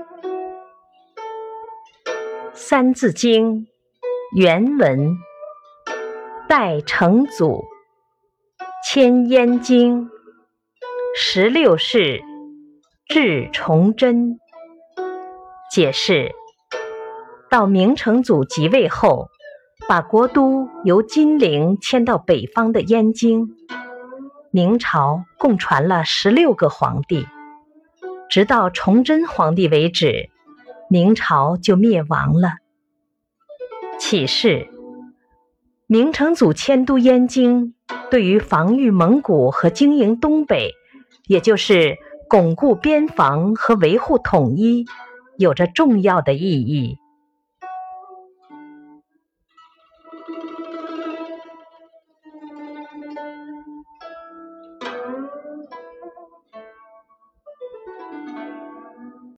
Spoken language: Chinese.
《三字经》原文：代成祖，迁燕京，十六世，至崇祯。解释：到明成祖即位后，把国都由金陵迁到北方的燕京。明朝共传了十六个皇帝，直到崇祯皇帝为止。明朝就灭亡了。启示：明成祖迁都燕京，对于防御蒙古和经营东北，也就是巩固边防和维护统一，有着重要的意义。